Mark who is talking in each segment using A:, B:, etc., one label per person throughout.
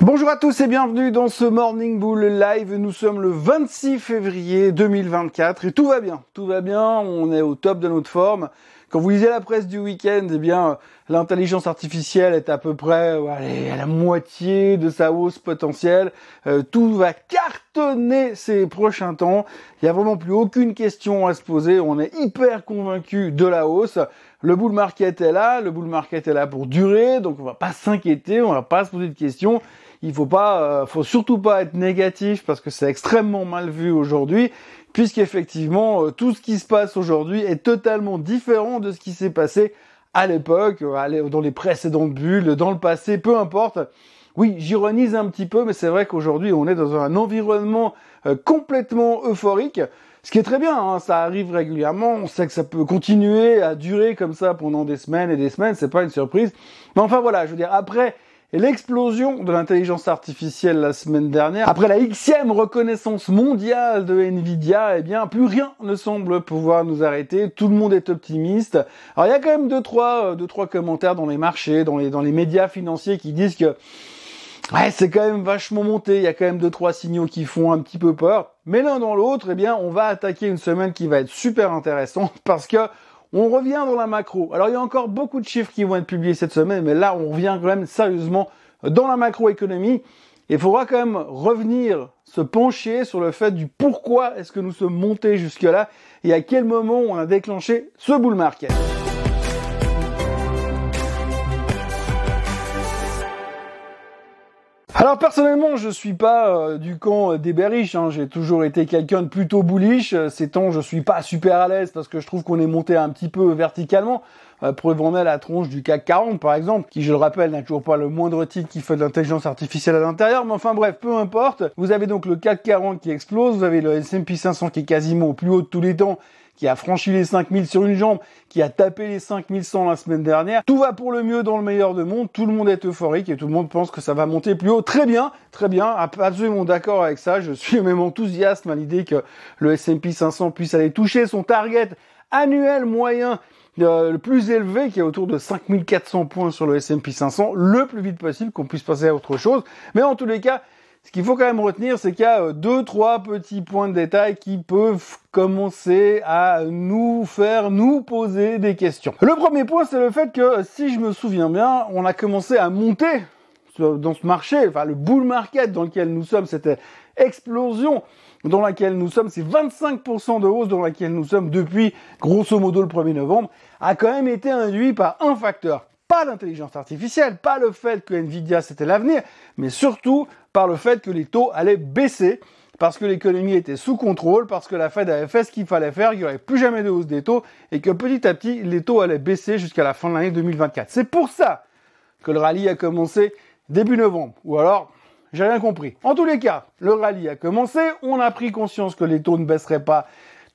A: Bonjour à tous et bienvenue dans ce Morning Bull Live. Nous sommes le 26 février 2024 et tout va bien. Tout va bien, on est au top de notre forme. Quand vous lisez la presse du week-end, eh bien, l'intelligence artificielle est à peu près à la moitié de sa hausse potentielle. Euh, tout va cartonner ces prochains temps. Il n'y a vraiment plus aucune question à se poser. On est hyper convaincu de la hausse. Le bull market est là. Le bull market est là pour durer. Donc, on va pas s'inquiéter. On va pas se poser de questions il faut pas, euh, faut surtout pas être négatif parce que c'est extrêmement mal vu aujourd'hui, puisqu'effectivement euh, tout ce qui se passe aujourd'hui est totalement différent de ce qui s'est passé à l'époque, euh, dans les précédentes bulles, dans le passé, peu importe. Oui, j'ironise un petit peu, mais c'est vrai qu'aujourd'hui on est dans un environnement complètement euphorique. Ce qui est très bien, hein, ça arrive régulièrement, on sait que ça peut continuer à durer comme ça pendant des semaines et des semaines, c'est pas une surprise. Mais enfin voilà, je veux dire, après et l'explosion de l'intelligence artificielle la semaine dernière, après la xème reconnaissance mondiale de Nvidia, eh bien, plus rien ne semble pouvoir nous arrêter. Tout le monde est optimiste. Alors, il y a quand même deux, trois, euh, deux, trois commentaires dans les marchés, dans les, dans les médias financiers qui disent que Ouais, c'est quand même vachement monté. Il y a quand même deux trois signaux qui font un petit peu peur. Mais l'un dans l'autre, eh bien, on va attaquer une semaine qui va être super intéressante parce que on revient dans la macro. Alors il y a encore beaucoup de chiffres qui vont être publiés cette semaine, mais là on revient quand même sérieusement dans la macroéconomie. Il faudra quand même revenir, se pencher sur le fait du pourquoi est-ce que nous sommes montés jusque-là et à quel moment on a déclenché ce bull market. Alors personnellement, je suis pas euh, du camp des bearish. Hein. J'ai toujours été quelqu'un de plutôt bullish. Ces temps, je suis pas super à l'aise parce que je trouve qu'on est monté un petit peu verticalement. Euh, est la tronche du CAC 40 par exemple, qui je le rappelle n'a toujours pas le moindre titre qui fait de l'intelligence artificielle à l'intérieur. Mais enfin bref, peu importe. Vous avez donc le CAC 40 qui explose, vous avez le S&P 500 qui est quasiment au plus haut de tous les temps qui a franchi les 5000 sur une jambe, qui a tapé les 5100 la semaine dernière. Tout va pour le mieux dans le meilleur de monde, tout le monde est euphorique et tout le monde pense que ça va monter plus haut. Très bien, très bien, absolument d'accord avec ça. Je suis même enthousiaste à l'idée que le S&P 500 puisse aller toucher son target annuel moyen euh, le plus élevé qui est autour de 5400 points sur le S&P 500 le plus vite possible qu'on puisse passer à autre chose. Mais en tous les cas, ce qu'il faut quand même retenir, c'est qu'il y a euh, deux, trois petits points de détail qui peuvent commencer à nous faire nous poser des questions. Le premier point, c'est le fait que, si je me souviens bien, on a commencé à monter dans ce marché, enfin le bull market dans lequel nous sommes, c'était explosion dans laquelle nous sommes, c'est 25% de hausse dans laquelle nous sommes depuis grosso modo le 1er novembre, a quand même été induit par un facteur pas l'intelligence artificielle, pas le fait que Nvidia c'était l'avenir, mais surtout par le fait que les taux allaient baisser parce que l'économie était sous contrôle, parce que la Fed avait fait ce qu'il fallait faire, il n'y aurait plus jamais de hausse des taux, et que petit à petit, les taux allaient baisser jusqu'à la fin de l'année 2024. C'est pour ça que le rallye a commencé début novembre. Ou alors, j'ai rien compris. En tous les cas, le rallye a commencé, on a pris conscience que les taux ne baisseraient pas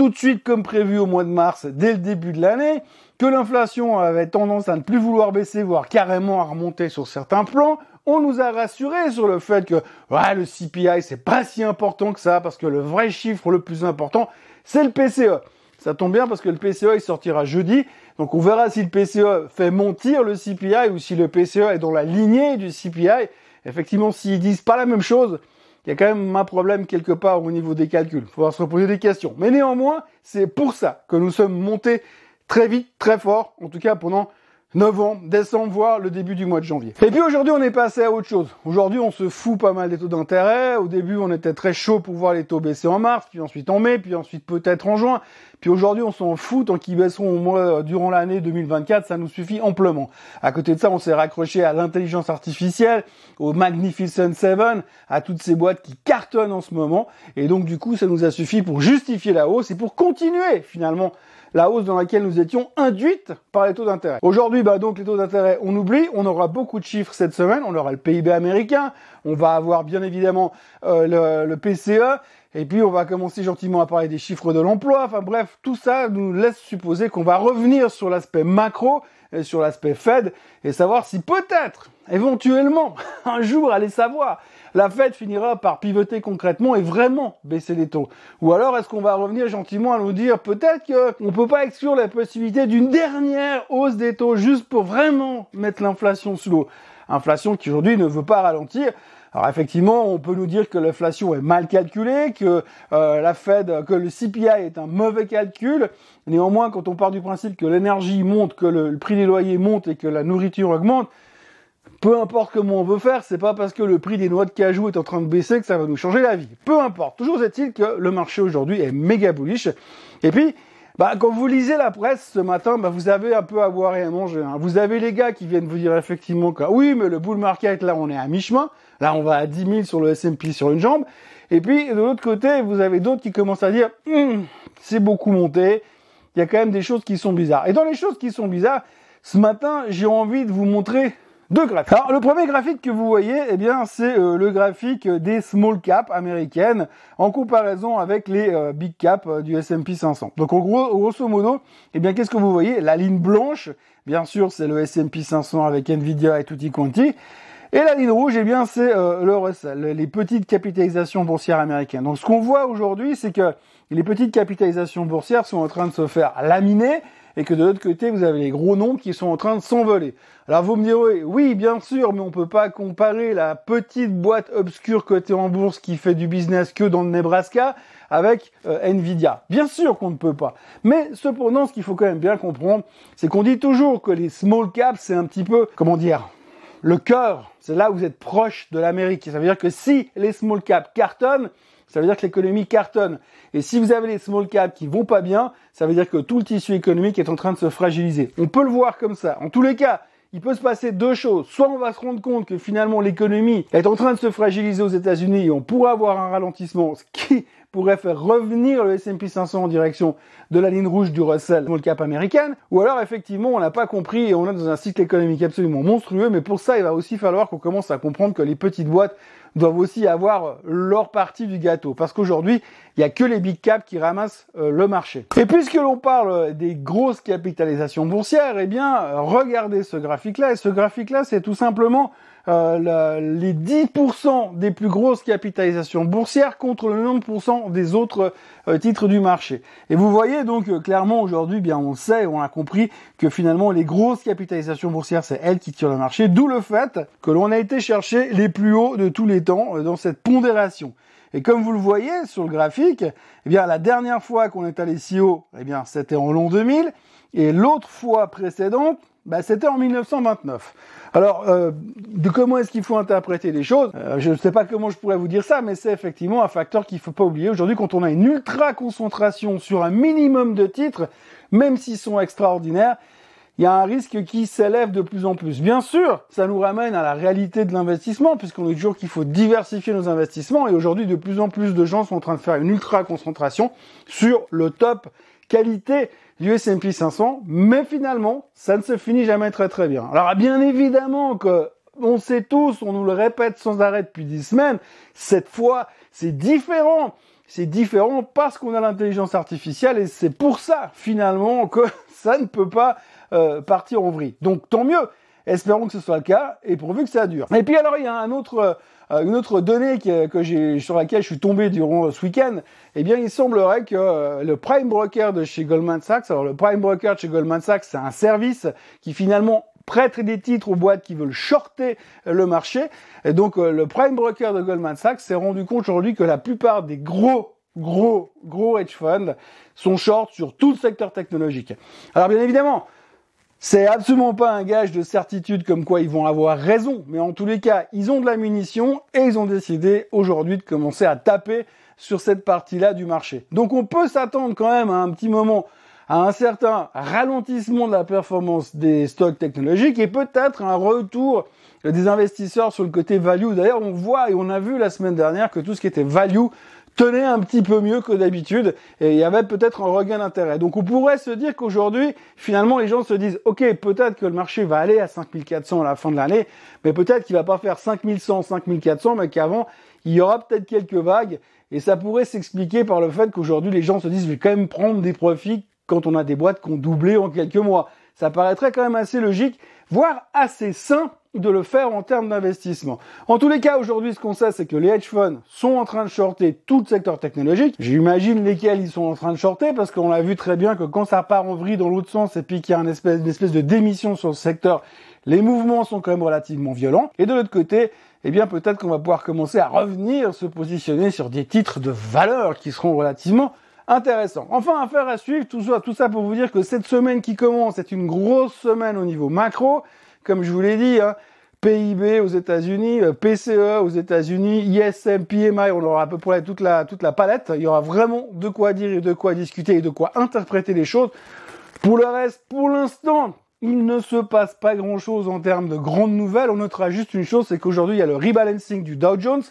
A: tout de suite comme prévu au mois de mars dès le début de l'année, que l'inflation avait tendance à ne plus vouloir baisser, voire carrément à remonter sur certains plans. On nous a rassuré sur le fait que ouais, le CPI c'est pas si important que ça parce que le vrai chiffre le plus important c'est le PCE. Ça tombe bien parce que le PCE il sortira jeudi. Donc on verra si le PCE fait montir le CPI ou si le PCE est dans la lignée du CPI. Effectivement, s'ils disent pas la même chose, il y a quand même un problème quelque part au niveau des calculs. Il faudra se reposer des questions. Mais néanmoins, c'est pour ça que nous sommes montés très vite, très fort, en tout cas pendant novembre, décembre, voire le début du mois de janvier. Et puis aujourd'hui, on est passé à autre chose. Aujourd'hui, on se fout pas mal des taux d'intérêt. Au début, on était très chaud pour voir les taux baisser en mars, puis ensuite en mai, puis ensuite peut-être en juin. Puis aujourd'hui, on s'en fout tant qu'ils baisseront au moins durant l'année 2024, ça nous suffit amplement. À côté de ça, on s'est raccroché à l'intelligence artificielle, au Magnificent Seven, à toutes ces boîtes qui cartonnent en ce moment. Et donc, du coup, ça nous a suffi pour justifier la hausse et pour continuer finalement la hausse dans laquelle nous étions induites par les taux d'intérêt. Aujourd'hui, bah donc les taux d'intérêt, on oublie, on aura beaucoup de chiffres cette semaine, on aura le PIB américain, on va avoir bien évidemment euh, le, PCE, et puis on va commencer gentiment à parler des chiffres de l'emploi. Enfin bref, tout ça nous laisse supposer qu'on va revenir sur l'aspect macro et sur l'aspect Fed et savoir si peut-être, éventuellement, un jour, allez savoir, la Fed finira par pivoter concrètement et vraiment baisser les taux Ou alors est-ce qu'on va revenir gentiment à nous dire peut-être qu'on ne peut pas exclure la possibilité d'une dernière hausse des taux juste pour vraiment mettre l'inflation sous l'eau? Inflation qui aujourd'hui ne veut pas ralentir. Alors effectivement, on peut nous dire que l'inflation est mal calculée, que euh, la Fed, que le CPI est un mauvais calcul. Néanmoins, quand on part du principe que l'énergie monte, que le, prix des loyers monte et que la nourriture augmente, peu importe comment on veut faire, c'est pas parce que le prix des noix de cajou est en train de baisser que ça va nous changer la vie. Peu importe. Toujours est-il que le marché aujourd'hui est méga bullish. Et puis, bah, quand vous lisez la presse ce matin, bah, vous avez un peu à boire et à manger. Hein. Vous avez les gars qui viennent vous dire effectivement que oui, mais le bull market, là, on est à mi-chemin. Là, on va à 10 000 sur le S&P sur une jambe. Et puis, de l'autre côté, vous avez d'autres qui commencent à dire, hum, c'est beaucoup monté. Il y a quand même des choses qui sont bizarres. Et dans les choses qui sont bizarres, ce matin, j'ai envie de vous montrer deux graphiques. Alors le premier graphique que vous voyez, eh bien c'est euh, le graphique des small caps américaines en comparaison avec les euh, big caps euh, du S&P 500. Donc en gros, grosso modo, eh bien qu'est-ce que vous voyez? La ligne blanche, bien sûr, c'est le S&P 500 avec Nvidia et tutti quanti. Et la ligne rouge, eh bien, c'est le Russell, les petites capitalisations boursières américaines. Donc, ce qu'on voit aujourd'hui, c'est que les petites capitalisations boursières sont en train de se faire laminer et que de l'autre côté, vous avez les gros nombres qui sont en train de s'envoler. Alors vous me direz, oui, bien sûr, mais on peut pas comparer la petite boîte obscure cotée en bourse qui fait du business que dans le Nebraska avec euh, Nvidia. Bien sûr qu'on ne peut pas. Mais cependant, ce qu'il faut quand même bien comprendre, c'est qu'on dit toujours que les small caps, c'est un petit peu, comment dire, le cœur. C'est là où vous êtes proche de l'Amérique. Ça veut dire que si les small caps cartonnent, ça veut dire que l'économie cartonne. Et si vous avez les small caps qui vont pas bien, ça veut dire que tout le tissu économique est en train de se fragiliser. On peut le voir comme ça. En tous les cas, il peut se passer deux choses. Soit on va se rendre compte que finalement l'économie est en train de se fragiliser aux États-Unis et on pourrait avoir un ralentissement, ce qui pourrait faire revenir le S&P 500 en direction de la ligne rouge du Russell small cap américaine, ou alors effectivement on n'a pas compris et on est dans un cycle économique absolument monstrueux, mais pour ça il va aussi falloir qu'on commence à comprendre que les petites boîtes doivent aussi avoir leur partie du gâteau. Parce qu'aujourd'hui, il n'y a que les big caps qui ramassent euh, le marché. Et puisque l'on parle des grosses capitalisations boursières, eh bien, regardez ce graphique-là. Et ce graphique-là, c'est tout simplement euh, les 10% des plus grosses capitalisations boursières contre le 90% des autres euh, titres du marché. Et vous voyez donc euh, clairement aujourd'hui, bien on sait, on a compris que finalement les grosses capitalisations boursières, c'est elles qui tirent le marché, d'où le fait que l'on a été chercher les plus hauts de tous les temps dans cette pondération. Et comme vous le voyez sur le graphique, eh bien la dernière fois qu'on est allé si haut, eh bien c'était en l'an 2000, et l'autre fois précédente, bah, c'était en 1929. Alors, euh, de comment est-ce qu'il faut interpréter les choses euh, Je ne sais pas comment je pourrais vous dire ça, mais c'est effectivement un facteur qu'il ne faut pas oublier. Aujourd'hui, quand on a une ultra concentration sur un minimum de titres, même s'ils sont extraordinaires, il y a un risque qui s'élève de plus en plus. Bien sûr, ça nous ramène à la réalité de l'investissement, puisqu'on est toujours qu'il faut diversifier nos investissements, et aujourd'hui, de plus en plus de gens sont en train de faire une ultra concentration sur le top qualité du S&P 500, mais finalement, ça ne se finit jamais très très bien. Alors bien évidemment que on sait tous, on nous le répète sans arrêt depuis dix semaines, cette fois, c'est différent. C'est différent parce qu'on a l'intelligence artificielle et c'est pour ça finalement que ça ne peut pas euh, partir en vrille. Donc tant mieux. Espérons que ce soit le cas et pourvu que ça dure. Et puis alors il y a un autre euh, une autre donnée que, j'ai, sur laquelle je suis tombé durant ce week-end, eh bien, il semblerait que euh, le prime broker de chez Goldman Sachs, alors le prime broker de chez Goldman Sachs, c'est un service qui finalement prête des titres aux boîtes qui veulent shorter le marché. Et donc, euh, le prime broker de Goldman Sachs s'est rendu compte aujourd'hui que la plupart des gros gros, gros hedge funds sont short sur tout le secteur technologique. Alors bien évidemment, c'est absolument pas un gage de certitude comme quoi ils vont avoir raison, mais en tous les cas, ils ont de la munition et ils ont décidé aujourd'hui de commencer à taper sur cette partie-là du marché. Donc on peut s'attendre quand même à un petit moment à un certain ralentissement de la performance des stocks technologiques et peut-être un retour des investisseurs sur le côté value. D'ailleurs, on voit et on a vu la semaine dernière que tout ce qui était value tenait un petit peu mieux que d'habitude et il y avait peut-être un regain d'intérêt. Donc on pourrait se dire qu'aujourd'hui, finalement, les gens se disent, OK, peut-être que le marché va aller à 5400 à la fin de l'année, mais peut-être qu'il va pas faire 5100, 5400, mais qu'avant, il y aura peut-être quelques vagues et ça pourrait s'expliquer par le fait qu'aujourd'hui, les gens se disent, je vais quand même prendre des profits quand on a des boîtes qui ont doublé en quelques mois. Ça paraîtrait quand même assez logique, voire assez sain de le faire en termes d'investissement. En tous les cas, aujourd'hui, ce qu'on sait, c'est que les hedge funds sont en train de shorter tout le secteur technologique. J'imagine lesquels ils sont en train de shorter parce qu'on l'a vu très bien que quand ça part en vrille dans l'autre sens et puis qu'il y a une espèce, une espèce de démission sur le secteur, les mouvements sont quand même relativement violents. Et de l'autre côté, eh bien peut-être qu'on va pouvoir commencer à revenir se positionner sur des titres de valeur qui seront relativement intéressants. Enfin, affaire à suivre, tout ça, tout ça pour vous dire que cette semaine qui commence est une grosse semaine au niveau macro. Comme je vous l'ai dit, hein, PIB aux États-Unis, euh, PCE aux États-Unis, ISM, PMI, on aura à peu près toute la, toute la palette. Il y aura vraiment de quoi dire et de quoi discuter et de quoi interpréter les choses. Pour le reste, pour l'instant, il ne se passe pas grand-chose en termes de grandes nouvelles. On notera juste une chose, c'est qu'aujourd'hui, il y a le rebalancing du Dow Jones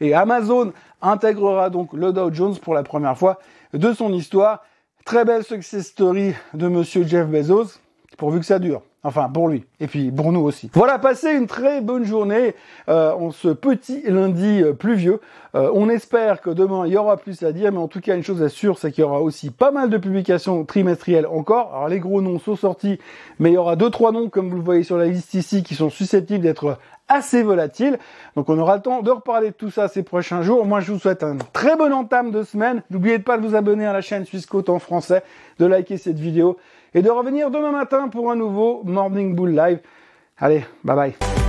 A: et Amazon intégrera donc le Dow Jones pour la première fois de son histoire. Très belle success story de monsieur Jeff Bezos, pourvu que ça dure. Enfin, pour lui. Et puis, pour nous aussi. Voilà, passez une très bonne journée euh, en ce petit lundi euh, pluvieux. Euh, on espère que demain, il y aura plus à dire. Mais en tout cas, une chose est sûre, c'est qu'il y aura aussi pas mal de publications trimestrielles encore. Alors, les gros noms sont sortis. Mais il y aura deux, trois noms, comme vous le voyez sur la liste ici, qui sont susceptibles d'être assez volatiles. Donc, on aura le temps de reparler de tout ça ces prochains jours. Moi, je vous souhaite un très bon entame de semaine. N'oubliez pas de vous abonner à la chaîne Suisse en français, de liker cette vidéo et de revenir demain matin pour un nouveau Morning Bull Live. Allez, bye bye.